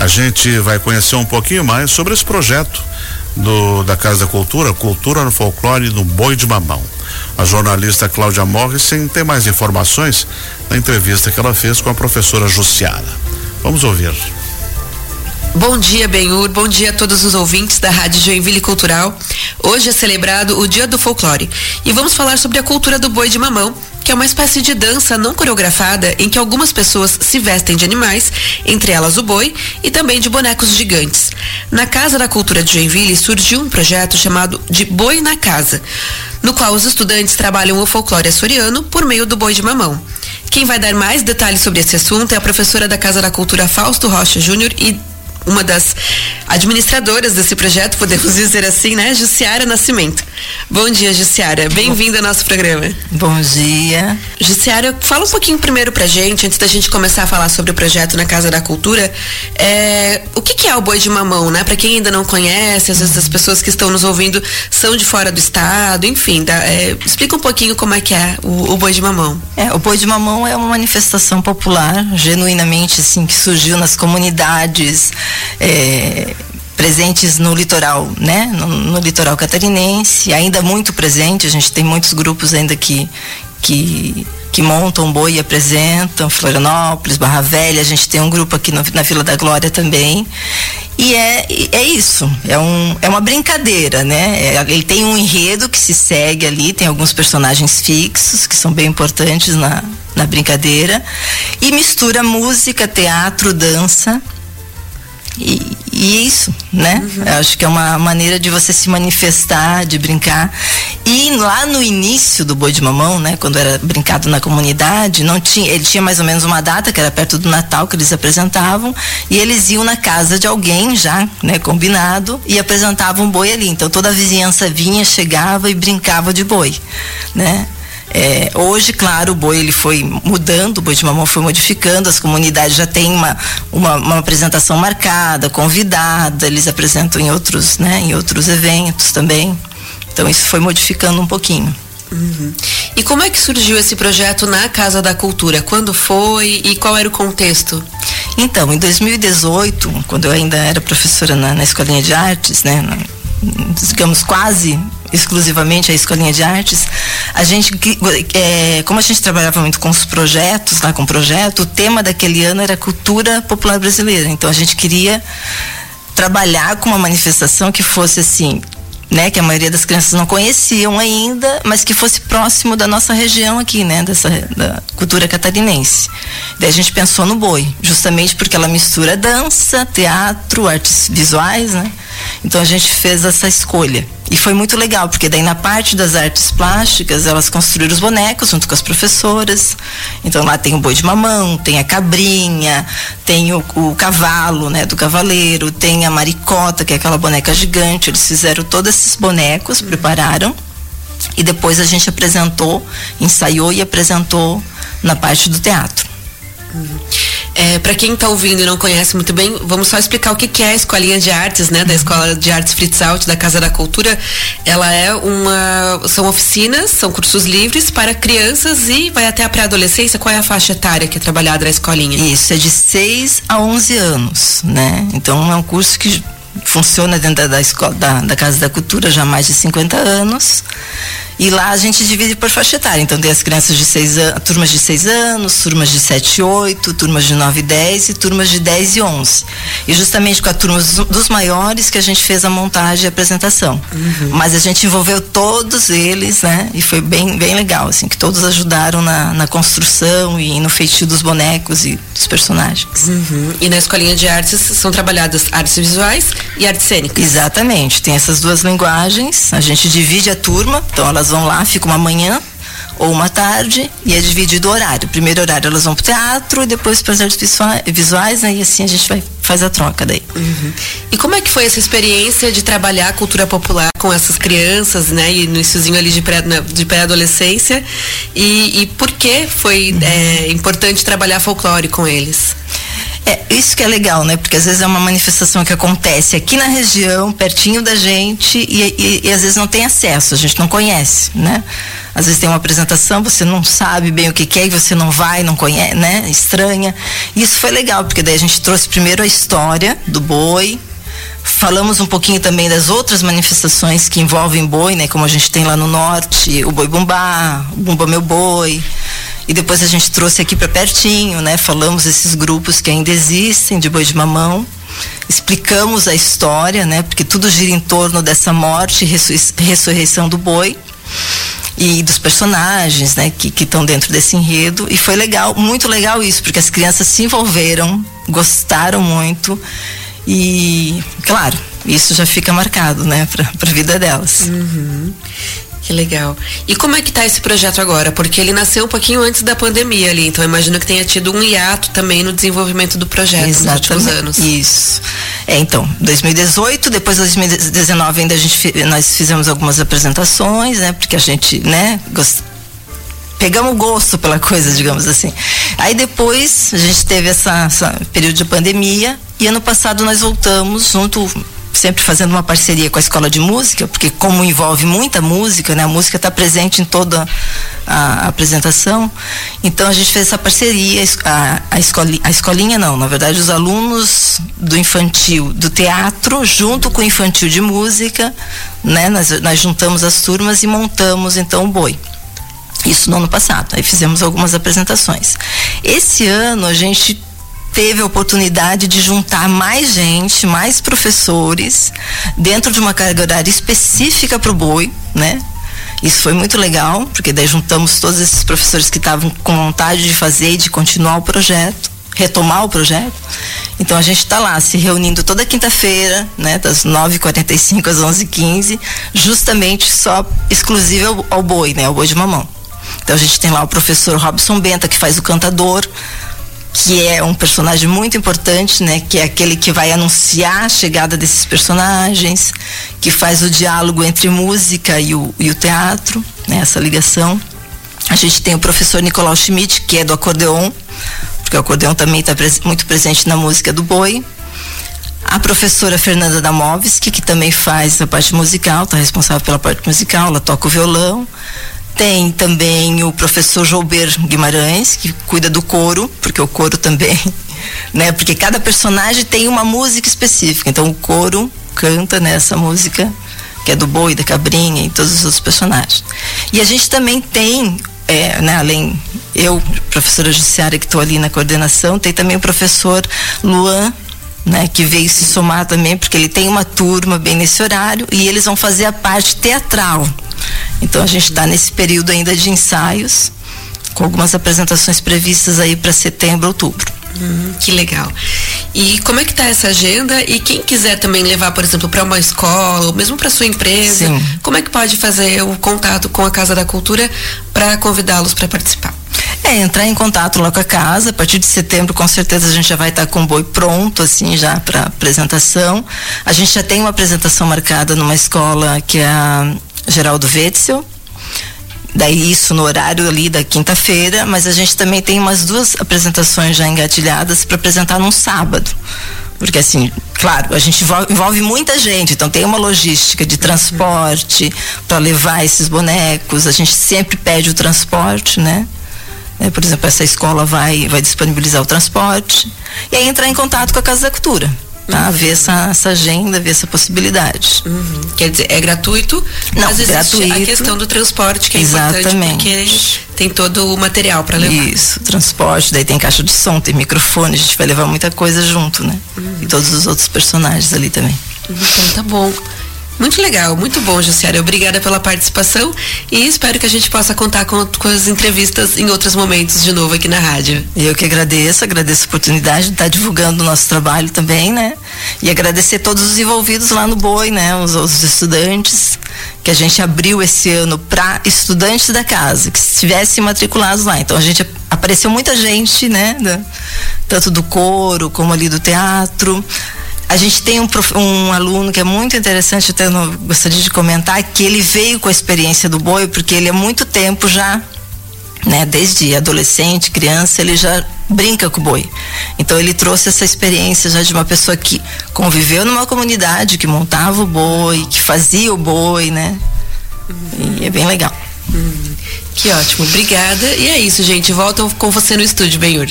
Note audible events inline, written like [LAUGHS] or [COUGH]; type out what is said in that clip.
A gente vai conhecer um pouquinho mais sobre esse projeto do, da Casa da Cultura, Cultura no Folclore do Boi de Mamão. A jornalista Cláudia Morrison tem mais informações na entrevista que ela fez com a professora Jussiara. Vamos ouvir. Bom dia, Benhur. Bom dia a todos os ouvintes da Rádio Joinville Cultural. Hoje é celebrado o Dia do Folclore e vamos falar sobre a cultura do boi de mamão, que é uma espécie de dança não coreografada em que algumas pessoas se vestem de animais, entre elas o boi, e também de bonecos gigantes. Na Casa da Cultura de Joinville surgiu um projeto chamado de Boi na Casa, no qual os estudantes trabalham o folclore açoriano por meio do boi de mamão. Quem vai dar mais detalhes sobre esse assunto é a professora da Casa da Cultura Fausto Rocha Júnior e uma das administradoras desse projeto, podemos dizer assim, né? Jussiara Nascimento. Bom dia, Jussiara. Bem-vinda ao nosso programa. Bom dia. Jussiara, fala um pouquinho primeiro pra gente, antes da gente começar a falar sobre o projeto na Casa da Cultura. É, o que, que, é o boi de mamão, né? Para quem ainda não conhece, às vezes as pessoas que estão nos ouvindo são de fora do estado, enfim, dá, é, explica um pouquinho como é que é o, o boi de mamão. É, o boi de mamão é uma manifestação popular, genuinamente assim, que surgiu nas comunidades é, presentes no litoral, né? No, no, litoral catarinense, ainda muito presente. A gente tem muitos grupos ainda que que que montam boi e apresentam, Florianópolis, Barra Velha, a gente tem um grupo aqui no, na Vila da Glória também. E é, é isso, é, um, é uma brincadeira, né? É, ele tem um enredo que se segue ali, tem alguns personagens fixos que são bem importantes na, na brincadeira, e mistura música, teatro, dança e, e é isso, né? Uhum. Eu acho que é uma maneira de você se manifestar, de brincar. E lá no início do Boi de Mamão, né? Quando era brincado na comunidade, não tinha, ele tinha mais ou menos uma data, que era perto do Natal, que eles apresentavam, e eles iam na casa de alguém já, né? Combinado, e apresentavam um boi ali. Então toda a vizinhança vinha, chegava e brincava de boi, né? É, hoje, claro, o boi ele foi mudando, o boi de mamão foi modificando, as comunidades já têm uma, uma, uma, apresentação marcada, convidada, eles apresentam em outros, né, em outros eventos também. Então isso foi modificando um pouquinho. Uhum. E como é que surgiu esse projeto na Casa da Cultura? Quando foi e qual era o contexto? Então, em 2018, quando eu ainda era professora na, na Escolinha de Artes, né, na, digamos quase exclusivamente a escolinha de artes, a gente, é, como a gente trabalhava muito com os projetos, lá com o projeto, o tema daquele ano era cultura popular brasileira. Então a gente queria trabalhar com uma manifestação que fosse assim, né, que a maioria das crianças não conheciam ainda, mas que fosse próximo da nossa região aqui, né, dessa da cultura catarinense. Daí a gente pensou no boi, justamente porque ela mistura dança, teatro, artes visuais, né? Então a gente fez essa escolha. E foi muito legal, porque daí na parte das artes plásticas, elas construíram os bonecos junto com as professoras. Então lá tem o boi de mamão, tem a cabrinha, tem o, o cavalo, né, do cavaleiro, tem a maricota, que é aquela boneca gigante. Eles fizeram todos esses bonecos, prepararam. E depois a gente apresentou, ensaiou e apresentou na parte do teatro. Uhum. É, para quem está ouvindo e não conhece muito bem, vamos só explicar o que, que é a escolinha de artes, né? Da Escola de Artes Fritz Alt, da Casa da Cultura. Ela é uma. São oficinas, são cursos livres para crianças e vai até a pré-adolescência. Qual é a faixa etária que é trabalhada na escolinha? Isso, é de 6 a 11 anos, né? Então é um curso que funciona dentro da, escola, da, da Casa da Cultura já há mais de 50 anos. E lá a gente divide por faixa etária. Então tem as crianças de seis anos, turmas de 6 anos, turmas de 7 e 8, turmas de 9 e 10 e turmas de 10 e 11. E justamente com a turma dos maiores que a gente fez a montagem e a apresentação. Uhum. Mas a gente envolveu todos eles, né? E foi bem, bem legal, assim, que todos ajudaram na, na construção e no feitio dos bonecos e dos personagens. Uhum. E na escolinha de artes são trabalhadas artes visuais e artes cênicas. Exatamente, tem essas duas linguagens. A gente divide a turma, então elas vão lá, ficam uma manhã ou uma tarde e é dividido o horário. Primeiro horário elas vão pro teatro e depois para as artes visuais, né? E assim a gente vai faz a troca daí. Uhum. E como é que foi essa experiência de trabalhar a cultura popular com essas crianças, né? E no iníciozinho ali de pré, de pré-adolescência e, e por que foi uhum. é, importante trabalhar folclore com eles? É, isso que é legal, né? Porque às vezes é uma manifestação que acontece aqui na região, pertinho da gente, e, e, e às vezes não tem acesso, a gente não conhece, né? Às vezes tem uma apresentação, você não sabe bem o que, que é e você não vai, não conhece, né? Estranha. E isso foi legal, porque daí a gente trouxe primeiro a história do boi, falamos um pouquinho também das outras manifestações que envolvem boi, né? Como a gente tem lá no norte, o boi bumbá, o bumba meu boi. E depois a gente trouxe aqui para pertinho, né? Falamos esses grupos que ainda existem de boi de mamão. Explicamos a história, né? Porque tudo gira em torno dessa morte e ressurreição do boi e dos personagens, né, que estão dentro desse enredo. E foi legal, muito legal isso, porque as crianças se envolveram, gostaram muito e, claro, isso já fica marcado, né, para a vida delas. Uhum. Que legal. E como é que está esse projeto agora? Porque ele nasceu um pouquinho antes da pandemia ali, então imagino que tenha tido um hiato também no desenvolvimento do projeto Exatamente. nos últimos anos. Isso. É, então, 2018, depois de 2019 ainda a gente nós fizemos algumas apresentações, né? Porque a gente, né, gost... pegamos gosto pela coisa, digamos assim. Aí depois a gente teve essa, essa período de pandemia e ano passado nós voltamos junto sempre fazendo uma parceria com a escola de música, porque como envolve muita música, né, a música está presente em toda a, apresentação. Então a gente fez essa parceria, a, a, escolinha, a escolinha não, na verdade os alunos do infantil do teatro, junto com o infantil de música, né, nós, nós juntamos as turmas e montamos então o boi. Isso no ano passado. Aí fizemos algumas apresentações. Esse ano a gente teve a oportunidade de juntar mais gente, mais professores, dentro de uma carga horária específica para o boi, né? Isso foi muito legal, porque daí juntamos todos esses professores que estavam com vontade de fazer e de continuar o projeto, retomar o projeto. Então a gente está lá se reunindo toda quinta-feira, né, das 9h45 às 11h15, justamente só exclusivo ao, ao boi, né, ao boi de mamão. Então a gente tem lá o professor Robson Benta, que faz o cantador, que é um personagem muito importante, né? Que é aquele que vai anunciar a chegada desses personagens, que faz o diálogo entre música e o, e o teatro, né? Essa ligação. A gente tem o professor Nicolau Schmidt, que é do acordeon, porque o acordeon também está muito presente na música do boi. A professora Fernanda Damovski, que também faz a parte musical, está responsável pela parte musical, ela toca o violão. Tem também o professor Joubert Guimarães, que cuida do coro, porque o coro também, [LAUGHS] né? Porque cada personagem tem uma música específica. Então o coro canta nessa música, que é do boi, da cabrinha e todos os outros personagens. E a gente também tem, é, né, além eu, professora Jussiara, que estou ali na coordenação, tem também o professor Luan né, que veio se somar também, porque ele tem uma turma bem nesse horário e eles vão fazer a parte teatral. Então a gente está nesse período ainda de ensaios, com algumas apresentações previstas aí para setembro, outubro. Hum, que legal. E como é que está essa agenda? E quem quiser também levar, por exemplo, para uma escola, ou mesmo para sua empresa, Sim. como é que pode fazer o contato com a Casa da Cultura para convidá-los para participar? É, entrar em contato lá com a casa. A partir de setembro, com certeza, a gente já vai estar com o boi pronto, assim, já para apresentação. A gente já tem uma apresentação marcada numa escola que é a Geraldo Wetzel. Daí isso no horário ali da quinta-feira, mas a gente também tem umas duas apresentações já engatilhadas para apresentar num sábado. Porque assim, claro, a gente envolve muita gente, então tem uma logística de transporte para levar esses bonecos, a gente sempre pede o transporte, né? É, por exemplo, essa escola vai, vai disponibilizar o transporte e aí entrar em contato com a Casa da Cultura tá? Ver essa, essa agenda, ver essa possibilidade. Uhum. Quer dizer, é gratuito, Não, mas gratuito. a questão do transporte que é Exatamente. importante porque tem todo o material para levar. Isso, transporte, daí tem caixa de som, tem microfone, a gente vai levar muita coisa junto, né? Uhum. E todos os outros personagens ali também. Então tá bom. Muito legal, muito bom, Jussiara. Obrigada pela participação e espero que a gente possa contar com, com as entrevistas em outros momentos de novo aqui na rádio. Eu que agradeço, agradeço a oportunidade de estar divulgando o nosso trabalho também, né? E agradecer todos os envolvidos lá no Boi, né? Os, os estudantes que a gente abriu esse ano para estudantes da casa que estivessem matriculados lá. Então a gente apareceu muita gente, né? Tanto do coro como ali do teatro. A gente tem um, um aluno que é muito interessante, até eu gostaria de comentar, que ele veio com a experiência do boi, porque ele há muito tempo já, né, desde adolescente, criança, ele já brinca com o boi. Então ele trouxe essa experiência já de uma pessoa que conviveu numa comunidade, que montava o boi, que fazia o boi, né? E é bem legal. Hum, que ótimo, obrigada. E é isso, gente. Volto com você no estúdio, Benhur.